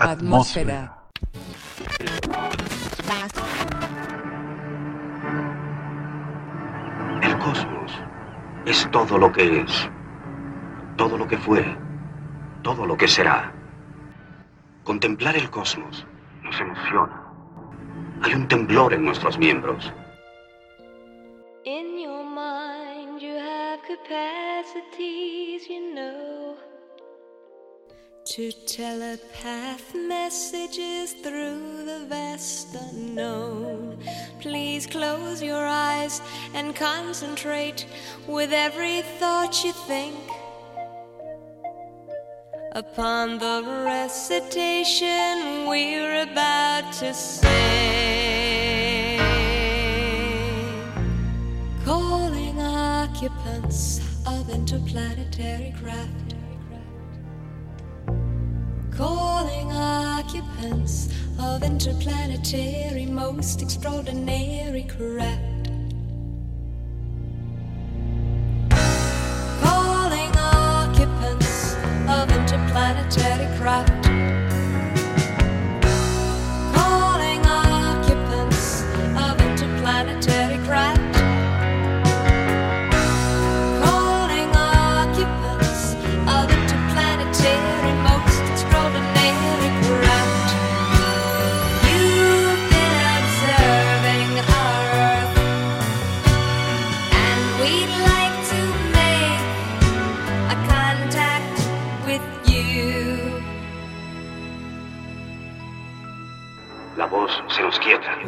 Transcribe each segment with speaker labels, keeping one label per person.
Speaker 1: Atmósfera.
Speaker 2: El cosmos es todo lo que es, todo lo que fue, todo lo que será. Contemplar el cosmos nos emociona. Hay un temblor en nuestros miembros.
Speaker 3: In your mind, you have capacities, you know, to telepath messages through the vast unknown. Please close your eyes and concentrate with every thought you think upon the recitation we're about to sing. Calling occupants of interplanetary craft. Calling occupants of interplanetary most extraordinary craft.
Speaker 2: Voz se nos quieta.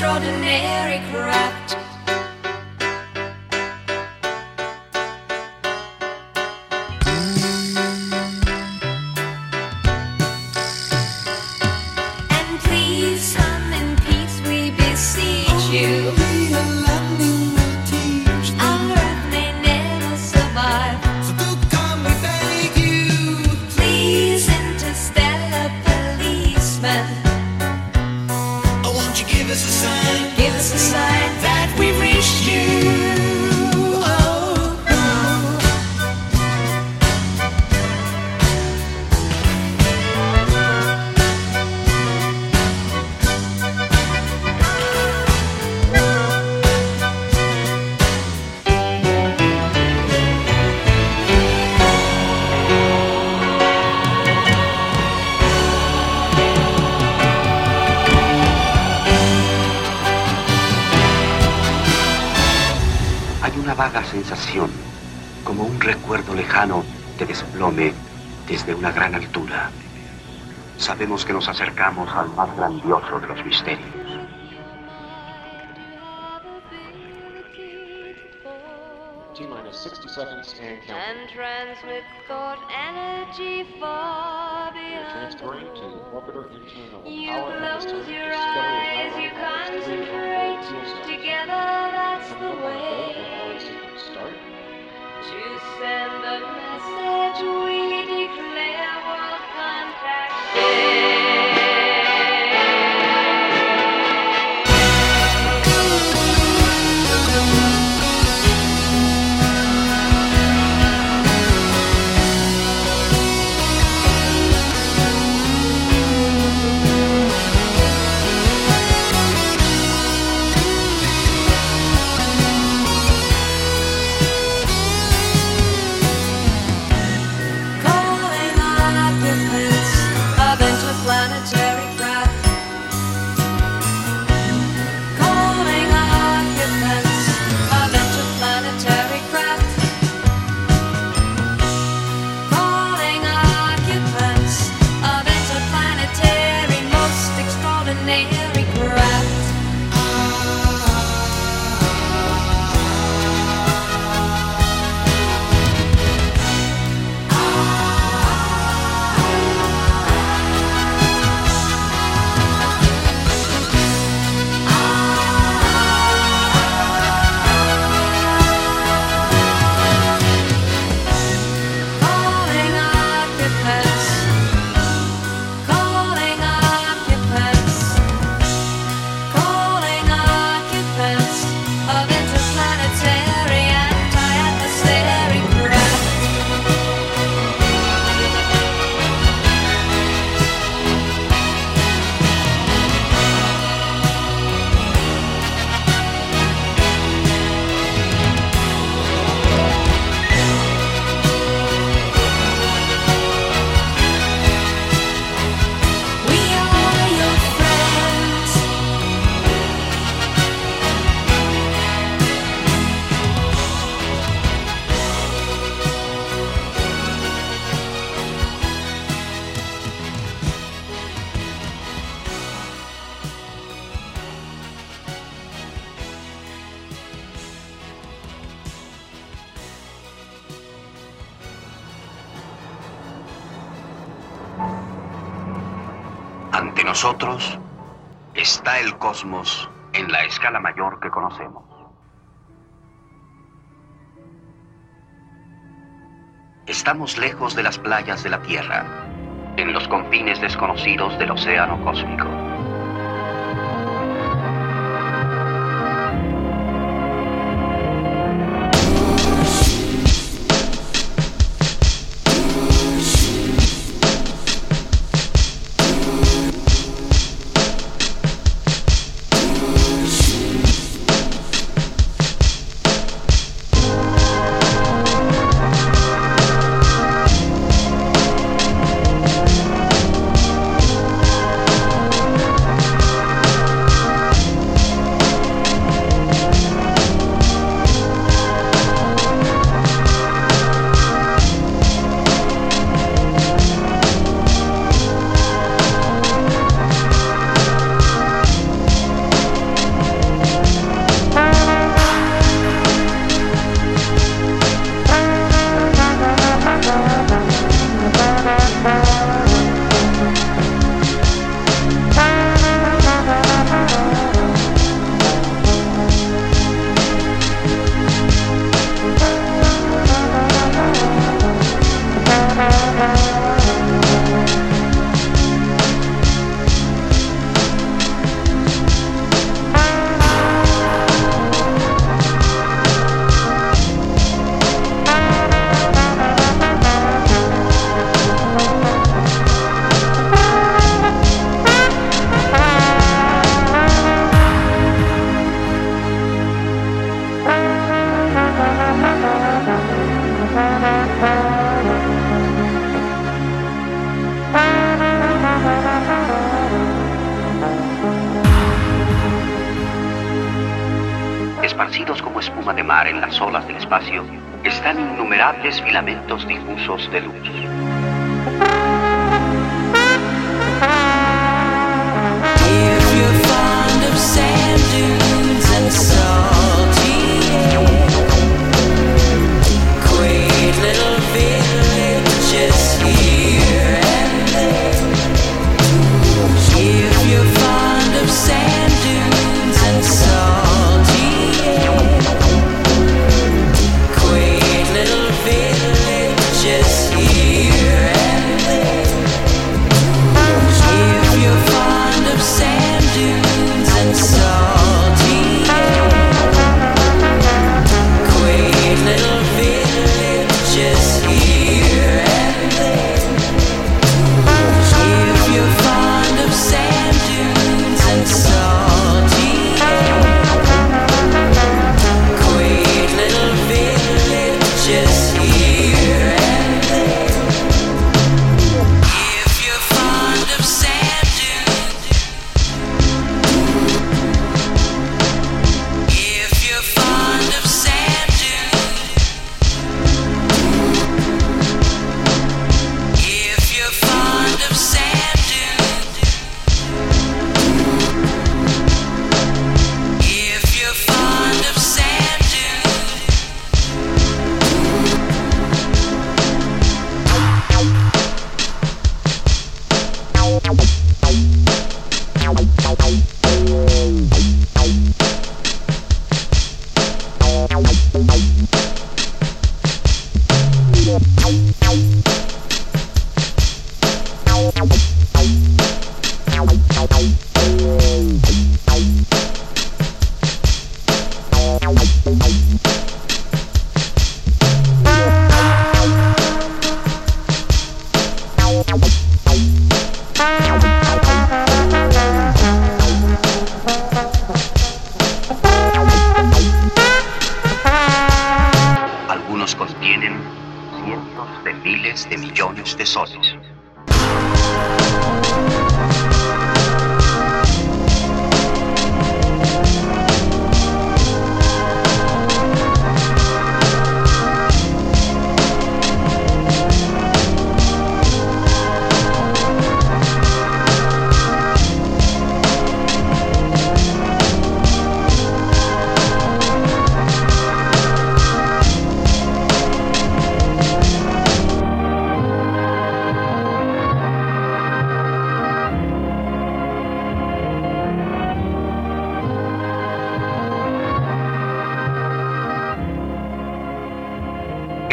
Speaker 3: Extraordinary craft.
Speaker 2: Vaga sensación, como un recuerdo lejano de desplome desde una gran altura. Sabemos que nos acercamos al más grandioso de los misterios.
Speaker 4: T minus 60 seconds and counting.
Speaker 3: and transmit thought energy far
Speaker 4: We're
Speaker 3: beyond the
Speaker 4: transferring to
Speaker 3: world.
Speaker 4: orbiter internal
Speaker 3: You close. Together, that's the way send the message. We declare world contact
Speaker 5: nosotros está el cosmos en la escala mayor que conocemos. Estamos lejos de las playas de la Tierra, en los confines desconocidos del océano cósmico.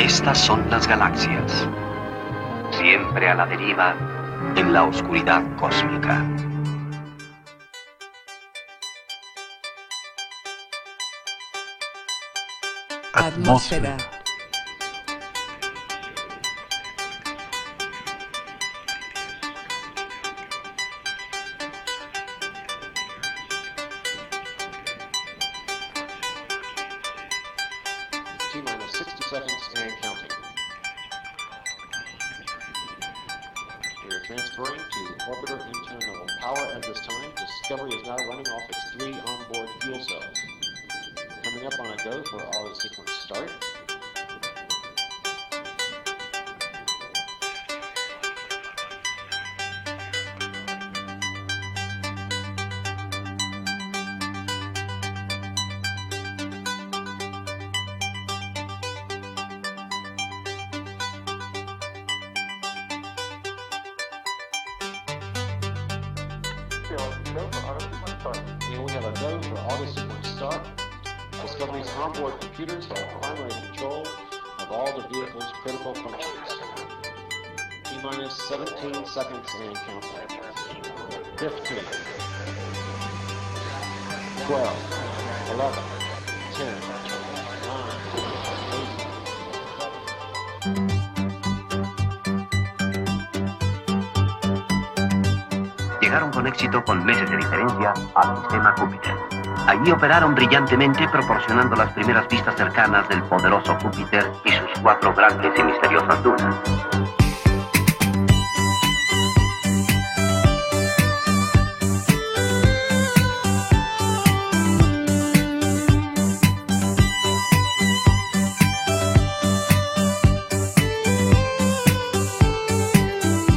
Speaker 2: Estas son las galaxias, siempre a la deriva en la oscuridad cósmica.
Speaker 1: Atmósfera.
Speaker 4: where all the sequence start. Here we have a go for all the start. Discovery's onboard computers have primary control of all the vehicle's critical functions. T minus 17 seconds and counting. 15, 12, 11, 10, 9, 8,
Speaker 2: Llegaron con éxito con meses de diferencia al sistema Júpiter. Allí operaron brillantemente proporcionando las primeras vistas cercanas del poderoso Júpiter y sus cuatro grandes y misteriosas lunas.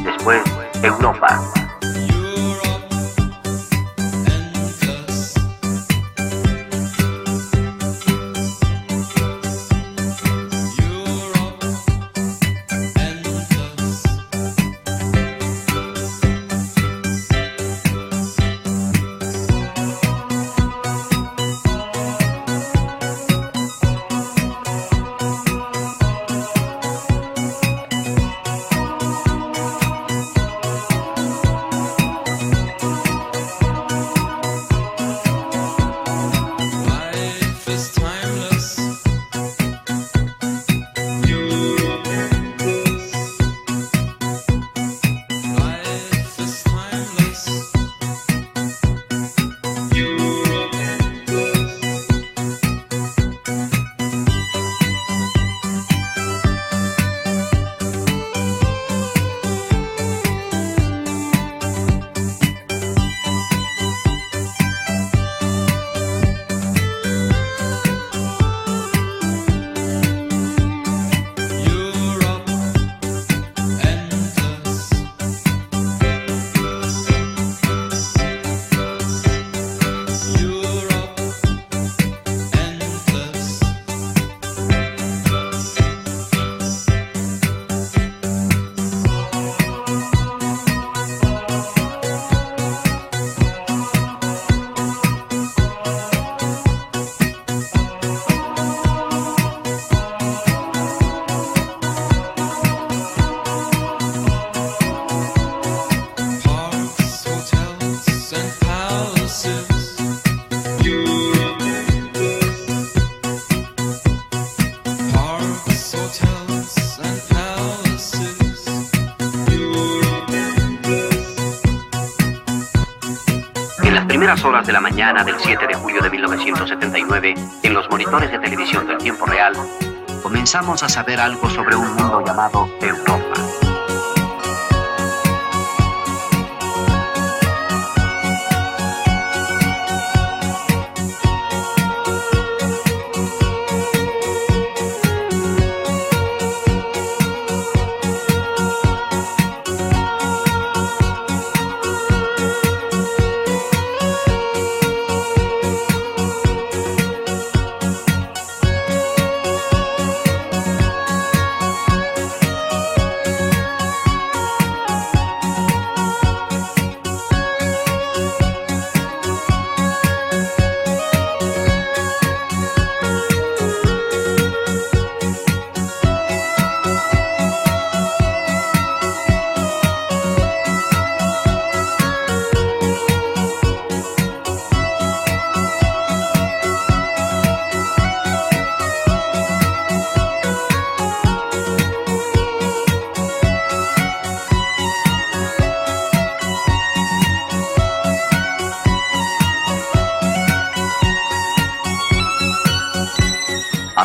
Speaker 2: Después, Europa. De la mañana del 7 de julio de 1979, en los monitores de televisión del tiempo real, comenzamos a saber algo sobre un mundo llamado Europa.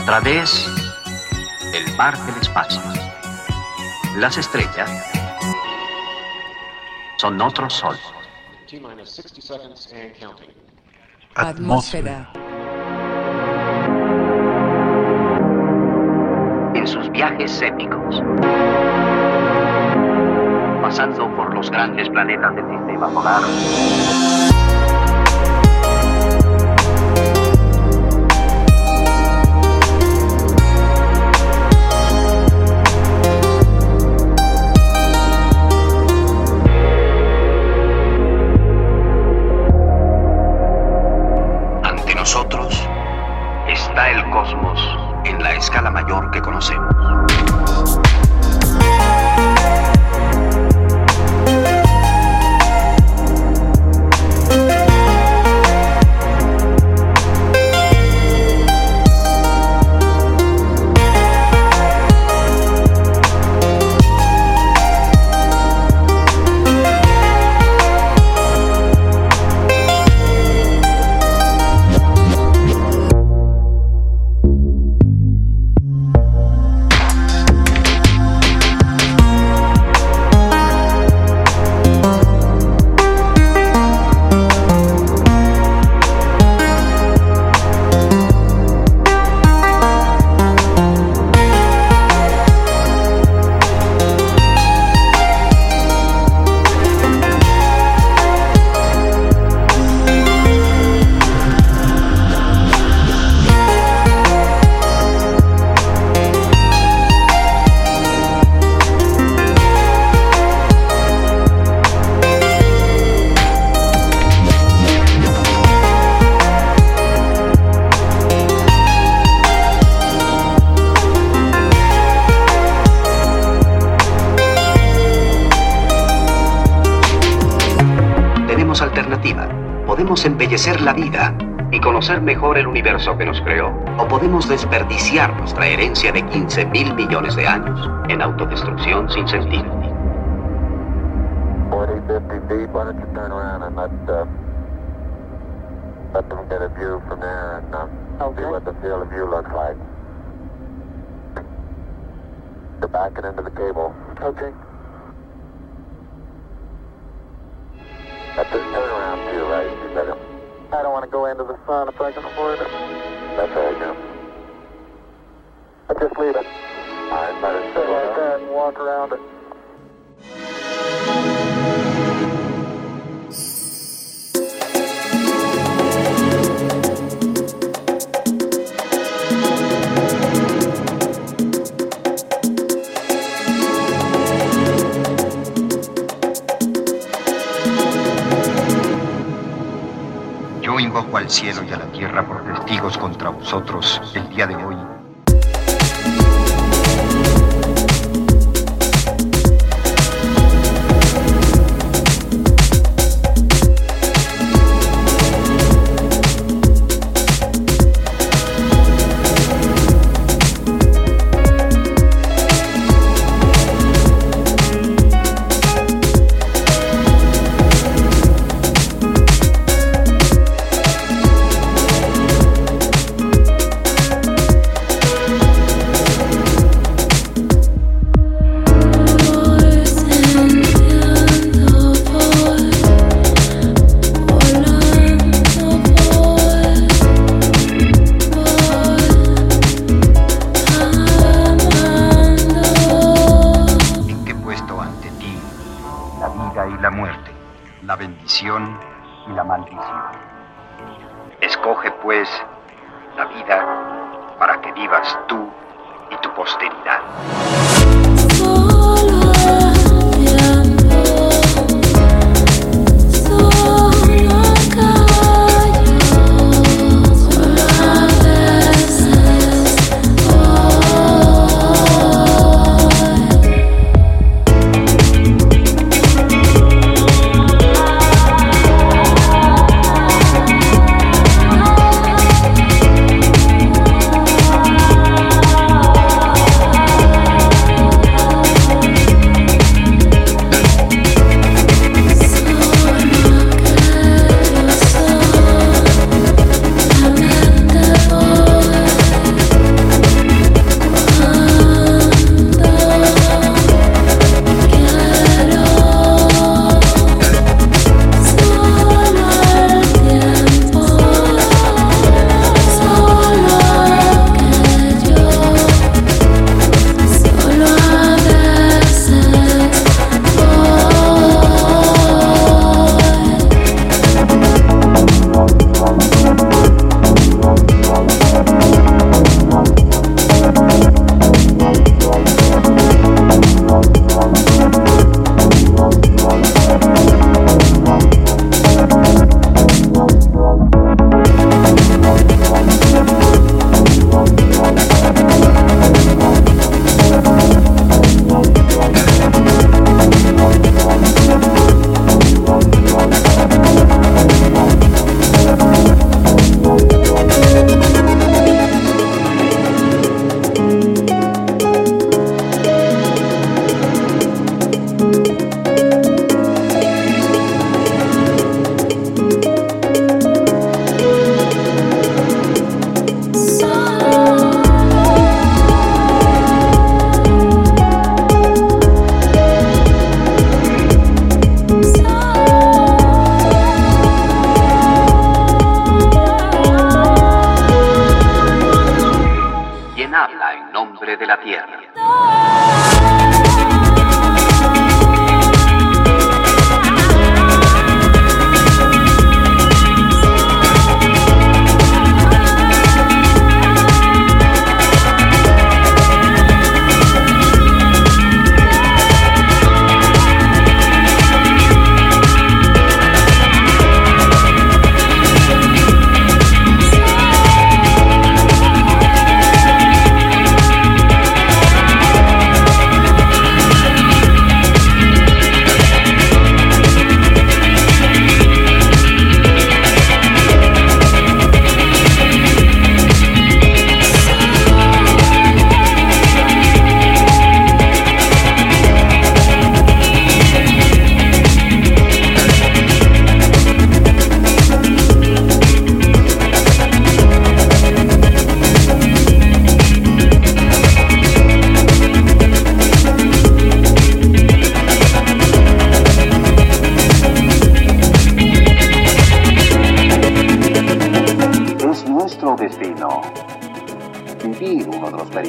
Speaker 2: A través del mar del espacio. Las estrellas son otro sol.
Speaker 4: T minus 60 seconds and counting.
Speaker 1: Atmósfera.
Speaker 2: En sus viajes épicos, pasando por los grandes planetas del sistema solar, la vida y conocer mejor el universo que nos creó. O podemos desperdiciar nuestra herencia de 15 mil millones de años en autodestrucción sin sentido.
Speaker 6: 40, 50 feet, why don't you turn around and let, let them get a view from there and see what the field of view looks like. Go back and into the cable. Okay. To go into the sun if I can. That's all right, Jim. I'll just leave it. All right, let it sit like that and walk around it.
Speaker 2: Invoco al cielo y a la tierra por testigos contra vosotros el día de hoy. Escoge pues la vida para que vivas tú y tu posteridad.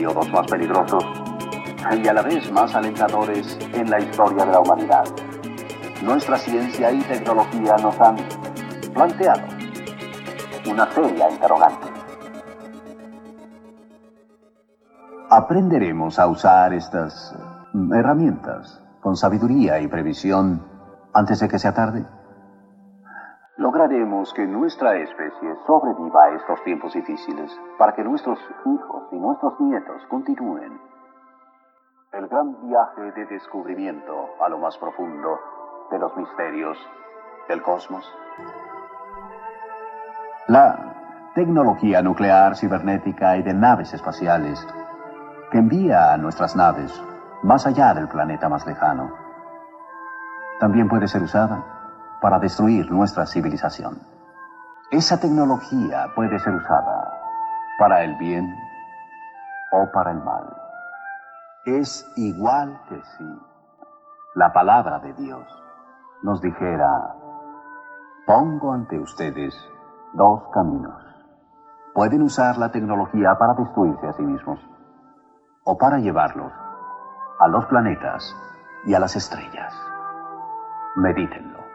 Speaker 7: Periodos más peligrosos y a la vez más alentadores en la historia de la humanidad. Nuestra ciencia y tecnología nos han planteado una seria interrogante. Aprenderemos a usar estas herramientas con sabiduría y previsión antes de que sea tarde. Lograremos que nuestra especie sobreviva a estos tiempos difíciles para que nuestros hijos y nuestros nietos continúen el gran viaje de descubrimiento a lo más profundo de los misterios del cosmos. La tecnología nuclear, cibernética y de naves espaciales que envía a nuestras naves más allá del planeta más lejano también puede ser usada para destruir nuestra civilización. Esa tecnología puede ser usada para el bien o para el mal. Es igual que si la palabra de Dios nos dijera, pongo ante ustedes dos caminos. Pueden usar la tecnología para destruirse a sí mismos o para llevarlos a los planetas y a las estrellas. Medítenlo.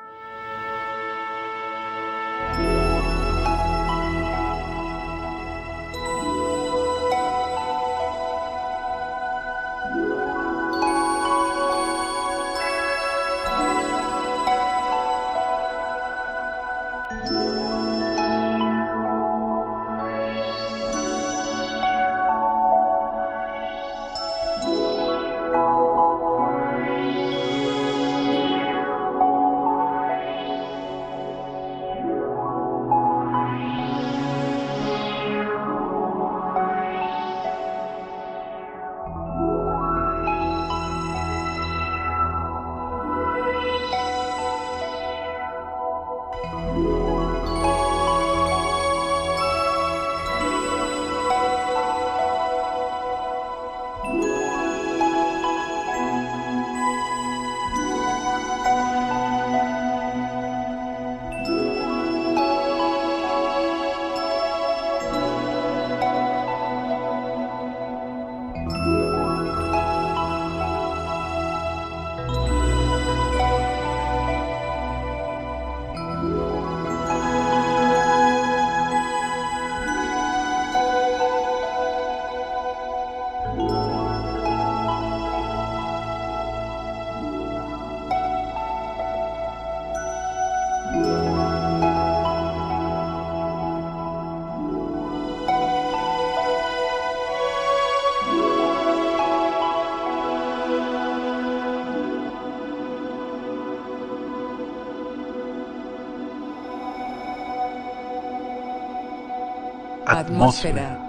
Speaker 1: Atmósfera.